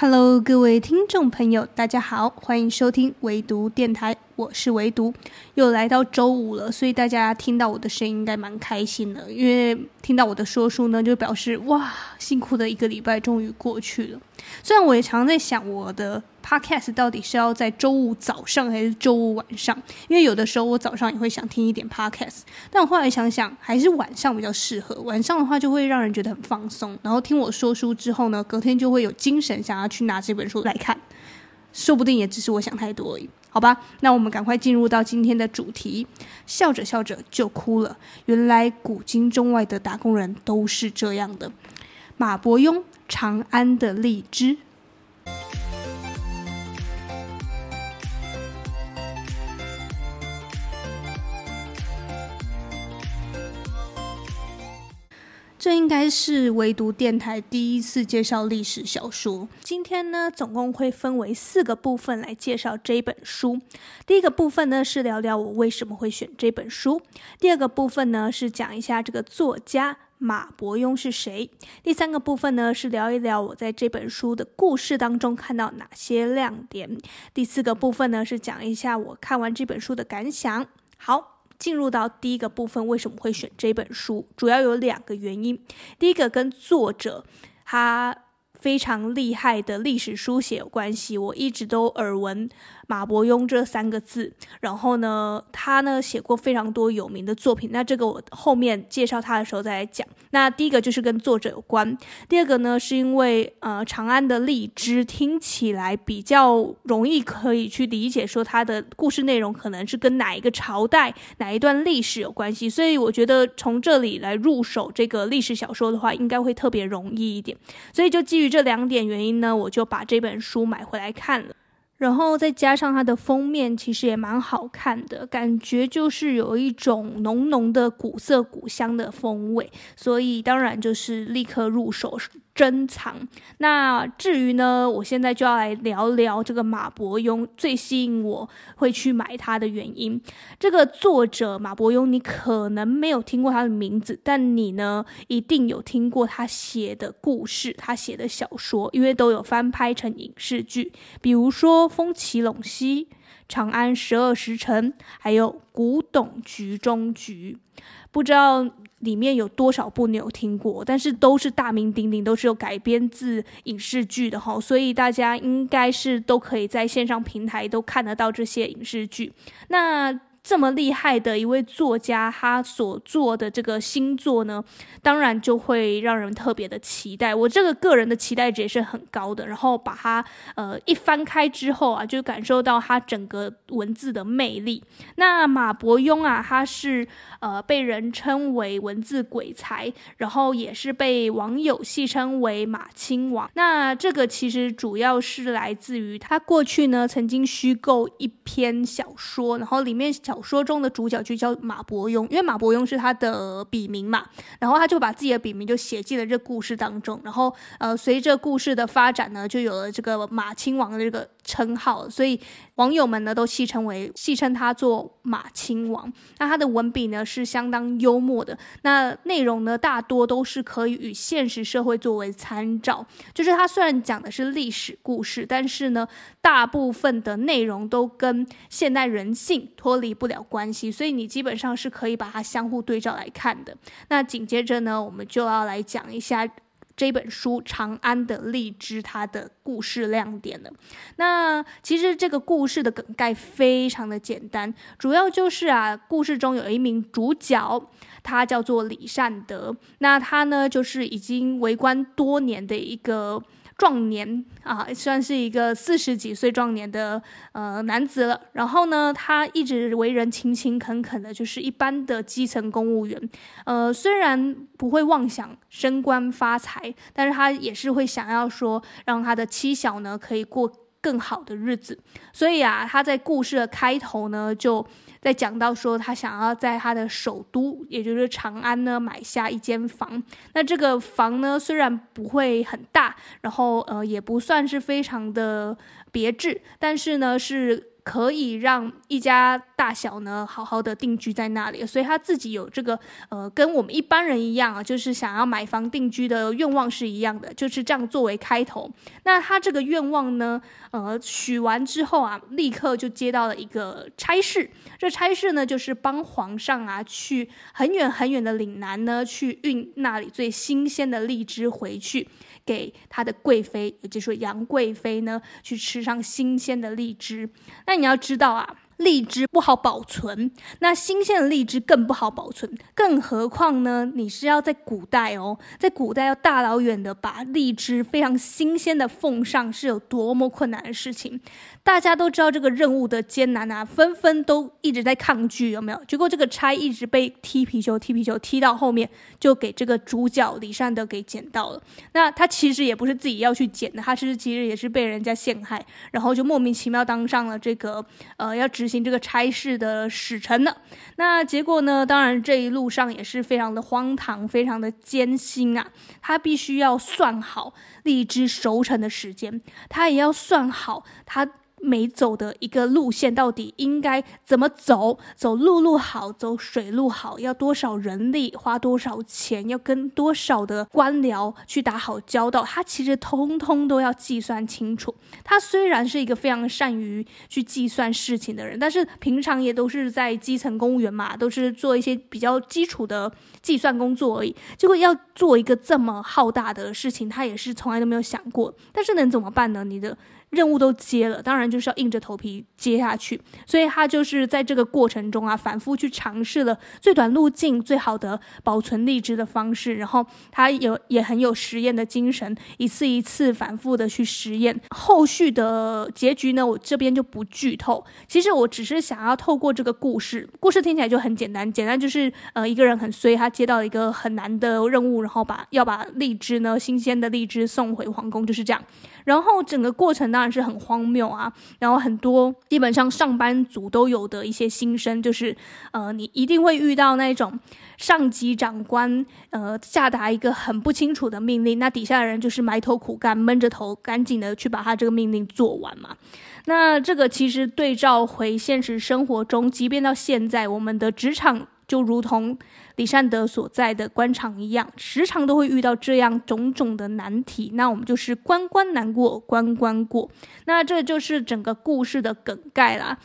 Hello，各位听众朋友，大家好，欢迎收听唯独电台，我是唯独，又来到周五了，所以大家听到我的声音应该蛮开心的，因为听到我的说书呢，就表示哇，辛苦的一个礼拜终于过去了。虽然我也常在想我的 podcast 到底是要在周五早上还是周五晚上，因为有的时候我早上也会想听一点 podcast，但我后来想想还是晚上比较适合。晚上的话就会让人觉得很放松，然后听我说书之后呢，隔天就会有精神想要去拿这本书来看，说不定也只是我想太多而已。好吧，那我们赶快进入到今天的主题。笑着笑着就哭了，原来古今中外的打工人都是这样的。马伯庸。长安的荔枝，这应该是唯独电台第一次介绍历史小说。今天呢，总共会分为四个部分来介绍这本书。第一个部分呢，是聊聊我为什么会选这本书；第二个部分呢，是讲一下这个作家。马伯庸是谁？第三个部分呢，是聊一聊我在这本书的故事当中看到哪些亮点。第四个部分呢，是讲一下我看完这本书的感想。好，进入到第一个部分，为什么会选这本书？主要有两个原因。第一个跟作者他非常厉害的历史书写有关系，我一直都耳闻。马伯庸这三个字，然后呢，他呢写过非常多有名的作品。那这个我后面介绍他的时候再来讲。那第一个就是跟作者有关，第二个呢是因为呃长安的荔枝听起来比较容易可以去理解，说他的故事内容可能是跟哪一个朝代、哪一段历史有关系。所以我觉得从这里来入手这个历史小说的话，应该会特别容易一点。所以就基于这两点原因呢，我就把这本书买回来看了。然后再加上它的封面，其实也蛮好看的，感觉就是有一种浓浓的古色古香的风味，所以当然就是立刻入手。珍藏。那至于呢，我现在就要来聊聊这个马伯庸最吸引我会去买它的原因。这个作者马伯庸，你可能没有听过他的名字，但你呢一定有听过他写的故事，他写的小说，因为都有翻拍成影视剧，比如说《风起陇西》、《长安十二时辰》，还有《古董局中局》。不知道里面有多少部你有听过，但是都是大名鼎鼎，都是有改编自影视剧的哈，所以大家应该是都可以在线上平台都看得到这些影视剧。那。这么厉害的一位作家，他所做的这个新作呢，当然就会让人特别的期待。我这个个人的期待值也是很高的。然后把它呃一翻开之后啊，就感受到他整个文字的魅力。那马伯庸啊，他是呃被人称为文字鬼才，然后也是被网友戏称为马亲王。那这个其实主要是来自于他过去呢曾经虚构一篇小说，然后里面。小说中的主角就叫马伯庸，因为马伯庸是他的笔名嘛，然后他就把自己的笔名就写进了这故事当中，然后呃，随着故事的发展呢，就有了这个马亲王的这个称号，所以网友们呢都戏称为戏称他做马亲王。那他的文笔呢是相当幽默的，那内容呢大多都是可以与现实社会作为参照，就是他虽然讲的是历史故事，但是呢大部分的内容都跟现代人性脱离不了关系，所以你基本上是可以把它相互对照来看的。那紧接着呢，我们就要来讲一下这本书《长安的荔枝》它的故事亮点了。那其实这个故事的梗概非常的简单，主要就是啊，故事中有一名主角，他叫做李善德，那他呢就是已经为官多年的一个。壮年啊，算是一个四十几岁壮年的呃男子了。然后呢，他一直为人勤勤恳恳的，就是一般的基层公务员。呃，虽然不会妄想升官发财，但是他也是会想要说，让他的妻小呢可以过更好的日子。所以啊，他在故事的开头呢就。在讲到说，他想要在他的首都，也就是长安呢，买下一间房。那这个房呢，虽然不会很大，然后呃，也不算是非常的别致，但是呢，是可以让一家大小呢好好的定居在那里，所以他自己有这个呃，跟我们一般人一样啊，就是想要买房定居的愿望是一样的，就是这样作为开头。那他这个愿望呢，呃，许完之后啊，立刻就接到了一个差事。这差事呢，就是帮皇上啊去很远很远的岭南呢，去运那里最新鲜的荔枝回去。给他的贵妃，也就是说杨贵妃呢，去吃上新鲜的荔枝。那你要知道啊。荔枝不好保存，那新鲜的荔枝更不好保存，更何况呢？你是要在古代哦，在古代要大老远的把荔枝非常新鲜的奉上，是有多么困难的事情。大家都知道这个任务的艰难啊，纷纷都一直在抗拒，有没有？结果这个差一直被踢皮球，踢皮球踢到后面，就给这个主角李善德给捡到了。那他其实也不是自己要去捡的，他其实其实也是被人家陷害，然后就莫名其妙当上了这个呃要执行这个差事的使臣呢。那结果呢？当然这一路上也是非常的荒唐，非常的艰辛啊。他必须要算好荔枝熟成的时间，他也要算好他。每走的一个路线到底应该怎么走？走陆路好，走水路好，要多少人力，花多少钱，要跟多少的官僚去打好交道，他其实通通都要计算清楚。他虽然是一个非常善于去计算事情的人，但是平常也都是在基层公务员嘛，都是做一些比较基础的计算工作而已。结果要做一个这么浩大的事情，他也是从来都没有想过。但是能怎么办呢？你的。任务都接了，当然就是要硬着头皮接下去。所以他就是在这个过程中啊，反复去尝试了最短路径、最好的保存荔枝的方式。然后他有也很有实验的精神，一次一次反复的去实验。后续的结局呢，我这边就不剧透。其实我只是想要透过这个故事，故事听起来就很简单，简单就是呃一个人很衰，他接到一个很难的任务，然后把要把荔枝呢，新鲜的荔枝送回皇宫，就是这样。然后整个过程当然是很荒谬啊，然后很多基本上上班族都有的一些心声，就是呃，你一定会遇到那种上级长官呃下达一个很不清楚的命令，那底下的人就是埋头苦干，闷着头赶紧的去把他这个命令做完嘛。那这个其实对照回现实生活中，即便到现在，我们的职场就如同。李善德所在的官场一样，时常都会遇到这样种种的难题。那我们就是关关难过关关过。那这就是整个故事的梗概啦。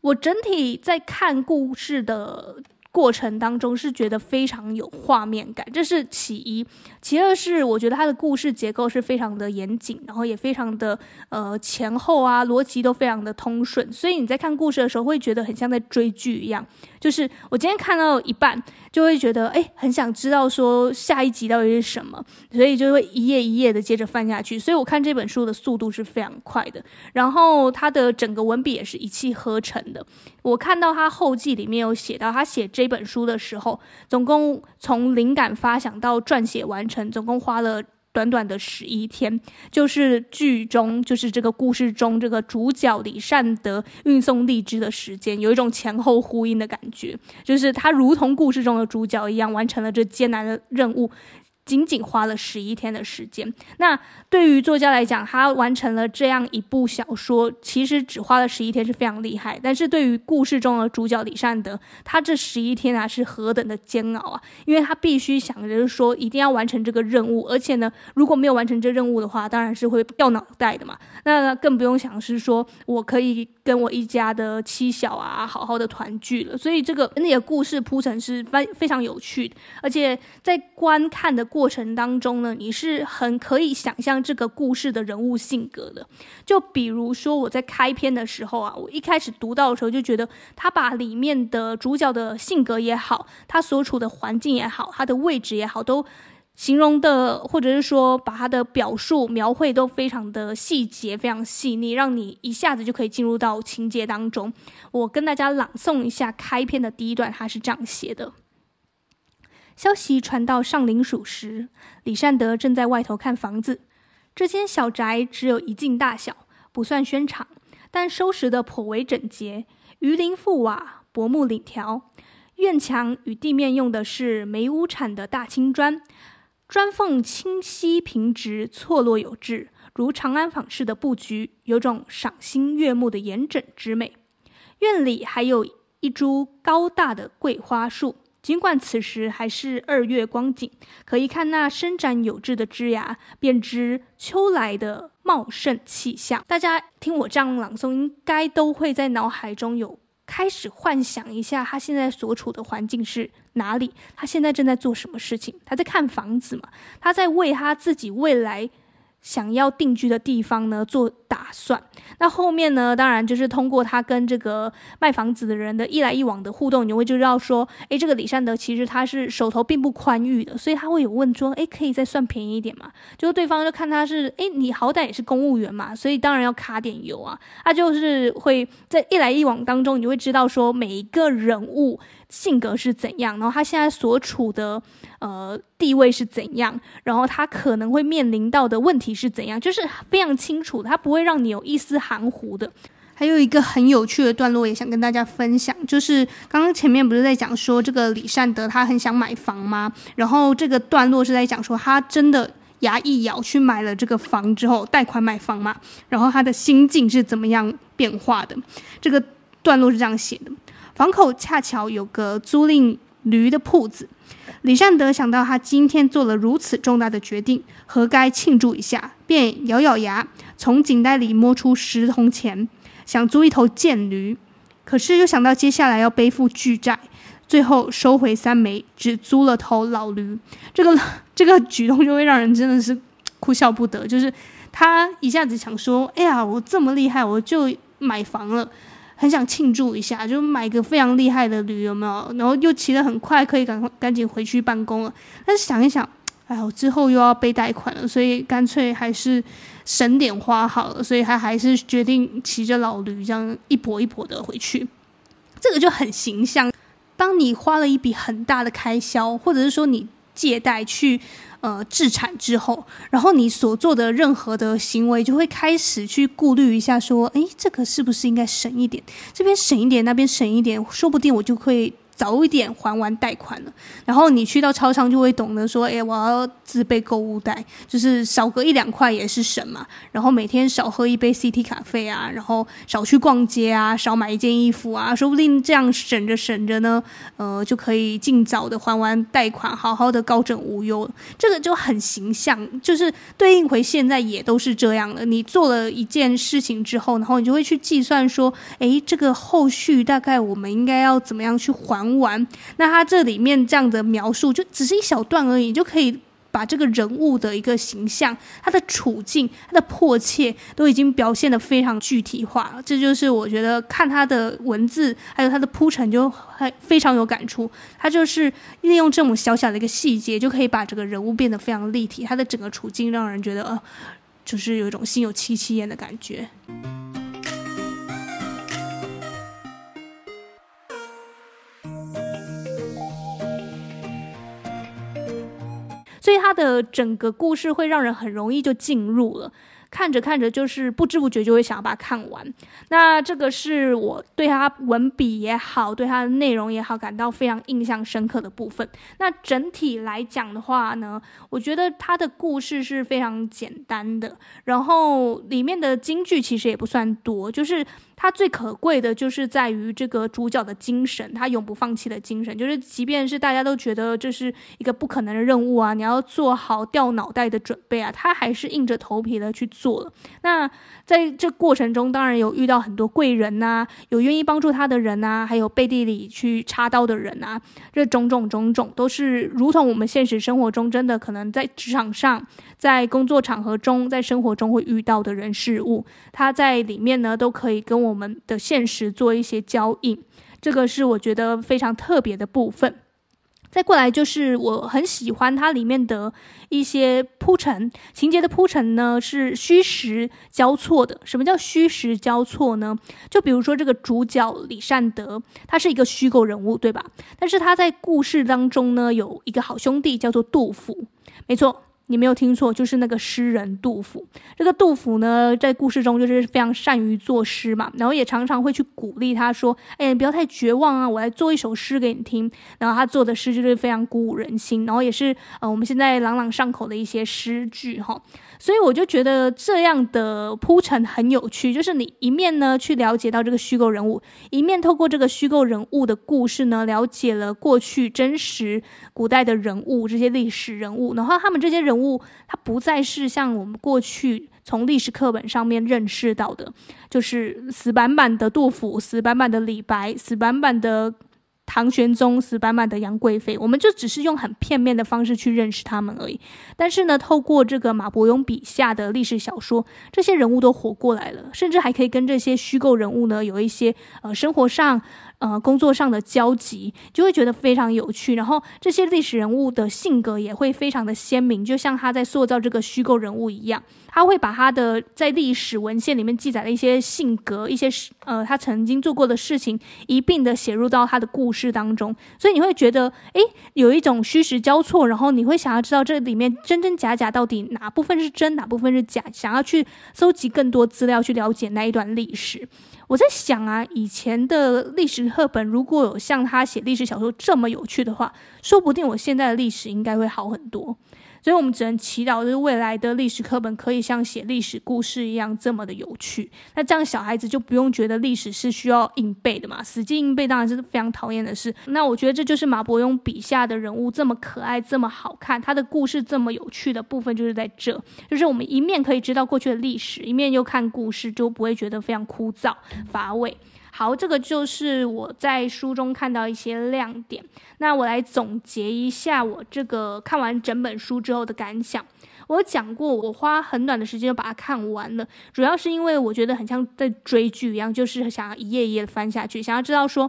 我整体在看故事的过程当中是觉得非常有画面感，这是其一。其二是我觉得它的故事结构是非常的严谨，然后也非常的呃前后啊逻辑都非常的通顺，所以你在看故事的时候会觉得很像在追剧一样。就是我今天看到一半，就会觉得哎，很想知道说下一集到底是什么，所以就会一页一页的接着翻下去。所以我看这本书的速度是非常快的，然后它的整个文笔也是一气呵成的。我看到他后记里面有写到，他写这本书的时候，总共从灵感发想到撰写完成，总共花了短短的十一天。就是剧中，就是这个故事中，这个主角李善德运送荔枝的时间，有一种前后呼应的感觉，就是他如同故事中的主角一样，完成了这艰难的任务。仅仅花了十一天的时间，那对于作家来讲，他完成了这样一部小说，其实只花了十一天是非常厉害。但是对于故事中的主角李善德，他这十一天啊是何等的煎熬啊！因为他必须想着说一定要完成这个任务，而且呢，如果没有完成这任务的话，当然是会掉脑袋的嘛。那更不用想是说我可以跟我一家的妻小啊好好的团聚了。所以这个那个故事铺陈是非非常有趣的，而且在观看的。过程当中呢，你是很可以想象这个故事的人物性格的。就比如说我在开篇的时候啊，我一开始读到的时候就觉得他把里面的主角的性格也好，他所处的环境也好，他的位置也好，都形容的或者是说把他的表述描绘都非常的细节，非常细腻，让你一下子就可以进入到情节当中。我跟大家朗诵一下开篇的第一段，他是这样写的。消息传到上林署时，李善德正在外头看房子。这间小宅只有一进大小，不算轩敞，但收拾得颇为整洁。鱼鳞覆瓦，薄木檩条，院墙与地面用的是梅屋产的大青砖，砖缝清晰平直，错落有致，如长安坊式的布局，有种赏心悦目的严整之美。院里还有一株高大的桂花树，尽管此时还是二月光景，可一看那伸展有致的枝芽，便知秋来的茂盛气象。大家听我这样朗诵，应该都会在脑海中有开始幻想一下，他现在所处的环境是哪里？他现在正在做什么事情？他在看房子嘛？他在为他自己未来想要定居的地方呢做打算。那后面呢，当然就是通过他跟这个卖房子的人的一来一往的互动，你会就知道说，诶，这个李善德其实他是手头并不宽裕的，所以他会有问说，诶，可以再算便宜一点嘛？就是对方就看他是，诶，你好歹也是公务员嘛，所以当然要卡点油啊。他就是会在一来一往当中，你会知道说每一个人物。性格是怎样，然后他现在所处的呃地位是怎样，然后他可能会面临到的问题是怎样，就是非常清楚，他不会让你有一丝含糊的。还有一个很有趣的段落，也想跟大家分享，就是刚刚前面不是在讲说这个李善德他很想买房吗？然后这个段落是在讲说他真的牙一咬去买了这个房之后，贷款买房嘛，然后他的心境是怎么样变化的？这个段落是这样写的。房口恰巧有个租赁驴的铺子，李善德想到他今天做了如此重大的决定，何该庆祝一下，便咬咬牙，从颈袋里摸出十铜钱，想租一头贱驴。可是又想到接下来要背负巨债，最后收回三枚，只租了头老驴。这个这个举动就会让人真的是哭笑不得，就是他一下子想说：“哎呀，我这么厉害，我就买房了。”很想庆祝一下，就买个非常厉害的驴，有没有？然后又骑得很快，可以赶快赶紧回去办公了。但是想一想，哎，我之后又要背贷款了，所以干脆还是省点花好了。所以他还是决定骑着老驴，这样一跛一跛的回去。这个就很形象。当你花了一笔很大的开销，或者是说你借贷去。呃，置产之后，然后你所做的任何的行为，就会开始去顾虑一下，说，诶，这个是不是应该省一点？这边省一点，那边省一点，说不定我就会。早一点还完贷款了，然后你去到超商就会懂得说，哎，我要自备购物袋，就是少个一两块也是省嘛。然后每天少喝一杯 CT 咖啡啊，然后少去逛街啊，少买一件衣服啊，说不定这样省着省着呢，呃，就可以尽早的还完贷款，好好的高枕无忧。这个就很形象，就是对应回现在也都是这样的。你做了一件事情之后，然后你就会去计算说，哎，这个后续大概我们应该要怎么样去还。完，那他这里面这样的描述就只是一小段而已，就可以把这个人物的一个形象、他的处境、他的迫切都已经表现得非常具体化。这就是我觉得看他的文字还有他的铺陈就还非常有感触。他就是利用这种小小的一个细节，就可以把这个人物变得非常立体。他的整个处境让人觉得，呃，就是有一种心有戚戚焉的感觉。所以他的整个故事会让人很容易就进入了。看着看着，就是不知不觉就会想要把它看完。那这个是我对他文笔也好，对他的内容也好，感到非常印象深刻的部分。那整体来讲的话呢，我觉得他的故事是非常简单的，然后里面的金句其实也不算多，就是。他最可贵的就是在于这个主角的精神，他永不放弃的精神，就是即便是大家都觉得这是一个不可能的任务啊，你要做好掉脑袋的准备啊，他还是硬着头皮的去做了。那在这过程中，当然有遇到很多贵人呐、有愿意帮助他的人呐、还有背地里去插刀的人啊，这种种种种都是如同我们现实生活中真的可能在职场上、在工作场合中、在生活中会遇到的人事物，他在里面呢都可以跟我。我们的现实做一些交映，这个是我觉得非常特别的部分。再过来就是我很喜欢它里面的一些铺陈，情节的铺陈呢是虚实交错的。什么叫虚实交错呢？就比如说这个主角李善德，他是一个虚构人物，对吧？但是他在故事当中呢有一个好兄弟叫做杜甫，没错。你没有听错，就是那个诗人杜甫。这个杜甫呢，在故事中就是非常善于作诗嘛，然后也常常会去鼓励他说：“哎，你不要太绝望啊，我来做一首诗给你听。”然后他做的诗就是非常鼓舞人心，然后也是呃我们现在朗朗上口的一些诗句哈。所以我就觉得这样的铺陈很有趣，就是你一面呢去了解到这个虚构人物，一面透过这个虚构人物的故事呢，了解了过去真实古代的人物，这些历史人物，然后他们这些人物，他不再是像我们过去从历史课本上面认识到的，就是死板板的杜甫，死板板的李白，死板板的。唐玄宗死板板的杨贵妃，我们就只是用很片面的方式去认识他们而已。但是呢，透过这个马伯庸笔下的历史小说，这些人物都活过来了，甚至还可以跟这些虚构人物呢有一些呃生活上。呃，工作上的交集就会觉得非常有趣，然后这些历史人物的性格也会非常的鲜明，就像他在塑造这个虚构人物一样，他会把他的在历史文献里面记载的一些性格、一些呃他曾经做过的事情一并的写入到他的故事当中，所以你会觉得，诶，有一种虚实交错，然后你会想要知道这里面真真假假到底哪部分是真，哪部分是假，想要去搜集更多资料去了解那一段历史。我在想啊，以前的历史课本如果有像他写历史小说这么有趣的话，说不定我现在的历史应该会好很多。所以我们只能祈祷，就是未来的历史课本可以像写历史故事一样这么的有趣。那这样小孩子就不用觉得历史是需要硬背的嘛，死记硬背当然是非常讨厌的事。那我觉得这就是马伯庸笔下的人物这么可爱、这么好看，他的故事这么有趣的部分就是在这，就是我们一面可以知道过去的历史，一面又看故事，就不会觉得非常枯燥乏味。好，这个就是我在书中看到一些亮点。那我来总结一下我这个看完整本书之后的感想。我讲过，我花很短的时间就把它看完了，主要是因为我觉得很像在追剧一样，就是想要一页一页翻下去，想要知道说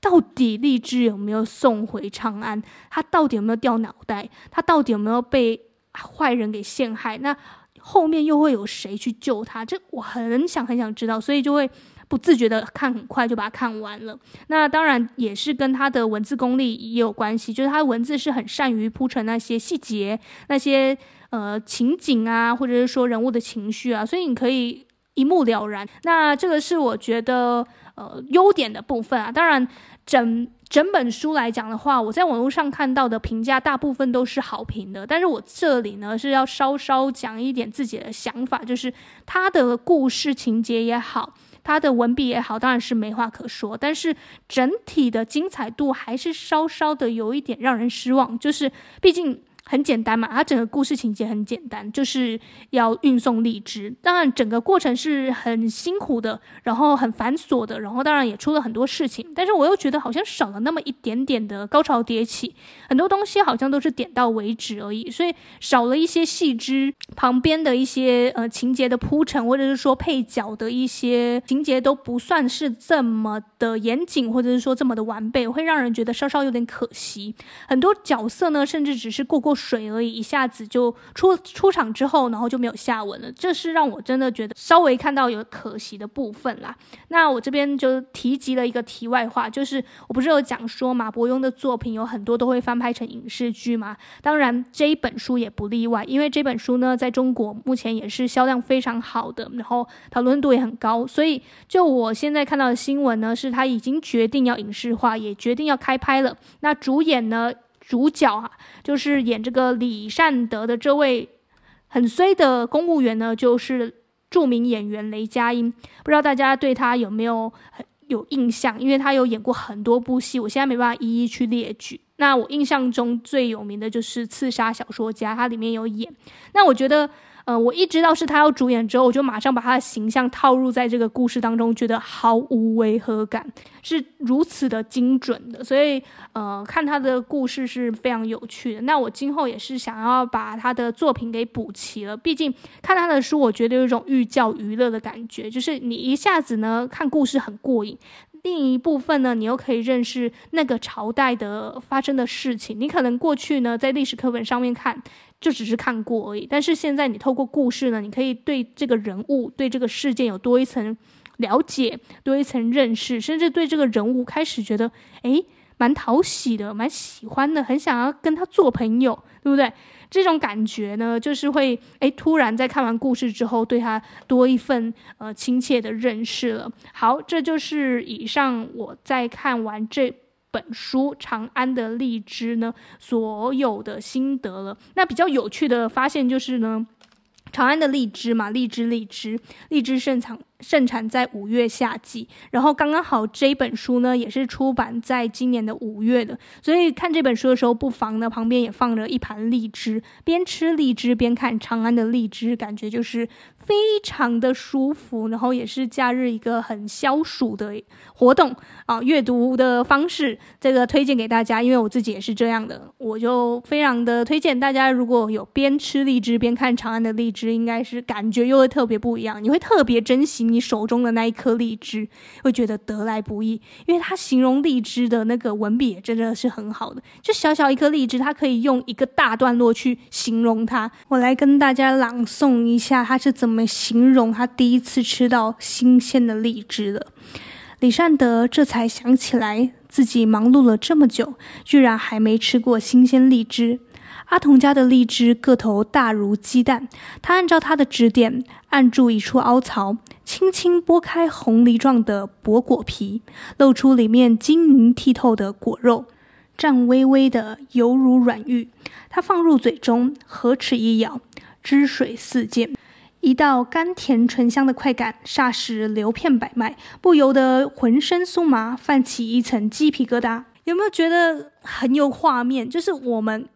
到底荔枝有没有送回长安，他到底有没有掉脑袋，他到底有没有被坏人给陷害，那后面又会有谁去救他？这我很想很想知道，所以就会。不自觉的看很快就把它看完了，那当然也是跟他的文字功力也有关系，就是他的文字是很善于铺陈那些细节、那些呃情景啊，或者是说人物的情绪啊，所以你可以一目了然。那这个是我觉得呃优点的部分啊。当然整整本书来讲的话，我在网络上看到的评价大部分都是好评的，但是我这里呢是要稍稍讲一点自己的想法，就是他的故事情节也好。他的文笔也好，当然是没话可说，但是整体的精彩度还是稍稍的有一点让人失望，就是毕竟。很简单嘛，它整个故事情节很简单，就是要运送荔枝。当然，整个过程是很辛苦的，然后很繁琐的，然后当然也出了很多事情。但是我又觉得好像少了那么一点点的高潮迭起，很多东西好像都是点到为止而已，所以少了一些细枝旁边的一些呃情节的铺陈，或者是说配角的一些情节都不算是这么的严谨，或者是说这么的完备，会让人觉得稍稍有点可惜。很多角色呢，甚至只是过过。水而已，一下子就出出场之后，然后就没有下文了。这是让我真的觉得稍微看到有可惜的部分啦。那我这边就提及了一个题外话，就是我不是有讲说马伯庸的作品有很多都会翻拍成影视剧吗？当然这一本书也不例外，因为这本书呢在中国目前也是销量非常好的，然后讨论度也很高。所以就我现在看到的新闻呢，是他已经决定要影视化，也决定要开拍了。那主演呢？主角啊，就是演这个李善德的这位很衰的公务员呢，就是著名演员雷佳音。不知道大家对他有没有很有印象？因为他有演过很多部戏，我现在没办法一一去列举。那我印象中最有名的就是《刺杀小说家》，他里面有演。那我觉得。呃，我一知道是他要主演之后，我就马上把他的形象套入在这个故事当中，觉得毫无违和感，是如此的精准的，所以呃，看他的故事是非常有趣的。那我今后也是想要把他的作品给补齐了，毕竟看他的书，我觉得有一种寓教于乐的感觉，就是你一下子呢看故事很过瘾。另一部分呢，你又可以认识那个朝代的发生的事情。你可能过去呢，在历史课本上面看，就只是看过而已。但是现在你透过故事呢，你可以对这个人物、对这个事件有多一层了解，多一层认识，甚至对这个人物开始觉得，诶，蛮讨喜的，蛮喜欢的，很想要跟他做朋友，对不对？这种感觉呢，就是会诶，突然在看完故事之后，对他多一份呃亲切的认识了。好，这就是以上我在看完这本书《长安的荔枝》呢所有的心得了。那比较有趣的发现就是呢。长安的荔枝嘛，荔枝荔枝荔枝盛产盛产在五月夏季，然后刚刚好这本书呢也是出版在今年的五月的，所以看这本书的时候，不妨呢旁边也放着一盘荔枝，边吃荔枝边看长安的荔枝，感觉就是非常的舒服，然后也是假日一个很消暑的活动。啊，阅读的方式，这个推荐给大家，因为我自己也是这样的，我就非常的推荐大家，如果有边吃荔枝边看长安的荔枝。应该是感觉又会特别不一样，你会特别珍惜你手中的那一颗荔枝，会觉得得来不易。因为他形容荔枝的那个文笔也真的是很好的，就小小一颗荔枝，他可以用一个大段落去形容它。我来跟大家朗诵一下，他是怎么形容他第一次吃到新鲜的荔枝的。李善德这才想起来，自己忙碌了这么久，居然还没吃过新鲜荔枝。阿童家的荔枝个头大如鸡蛋，他按照他的指点，按住一处凹槽，轻轻剥开红梨状的薄果皮，露出里面晶莹剔透的果肉，颤巍巍的，犹如软玉。他放入嘴中，合齿一咬，汁水四溅，一道甘甜醇香的快感，霎时流遍百脉，不由得浑身酥麻，泛起一层鸡皮疙瘩。有没有觉得很有画面？就是我们。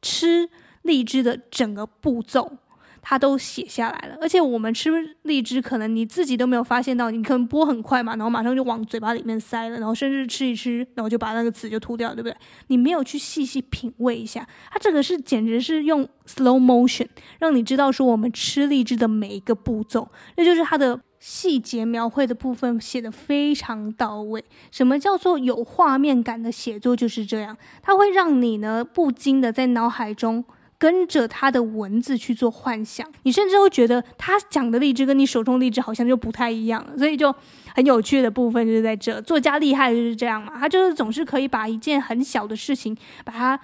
吃荔枝的整个步骤，他都写下来了。而且我们吃荔枝，可能你自己都没有发现到，你可能剥很快嘛，然后马上就往嘴巴里面塞了，然后甚至吃一吃，然后就把那个籽就吐掉，对不对？你没有去细细品味一下，它这个是简直是用 slow motion 让你知道说我们吃荔枝的每一个步骤，那就是它的。细节描绘的部分写得非常到位。什么叫做有画面感的写作？就是这样，它会让你呢不禁的在脑海中跟着他的文字去做幻想，你甚至会觉得他讲的荔枝跟你手中荔枝好像就不太一样，所以就很有趣的部分就在这。作家厉害就是这样嘛，他就是总是可以把一件很小的事情把它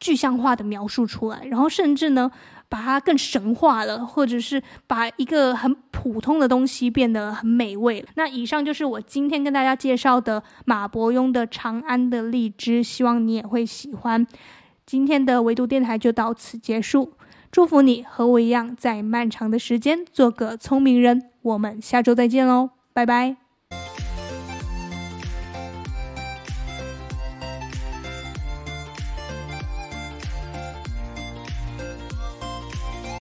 具象化的描述出来，然后甚至呢。把它更神化了，或者是把一个很普通的东西变得很美味。那以上就是我今天跟大家介绍的马伯庸的《长安的荔枝》，希望你也会喜欢。今天的维度电台就到此结束，祝福你和我一样，在漫长的时间做个聪明人。我们下周再见喽，拜拜。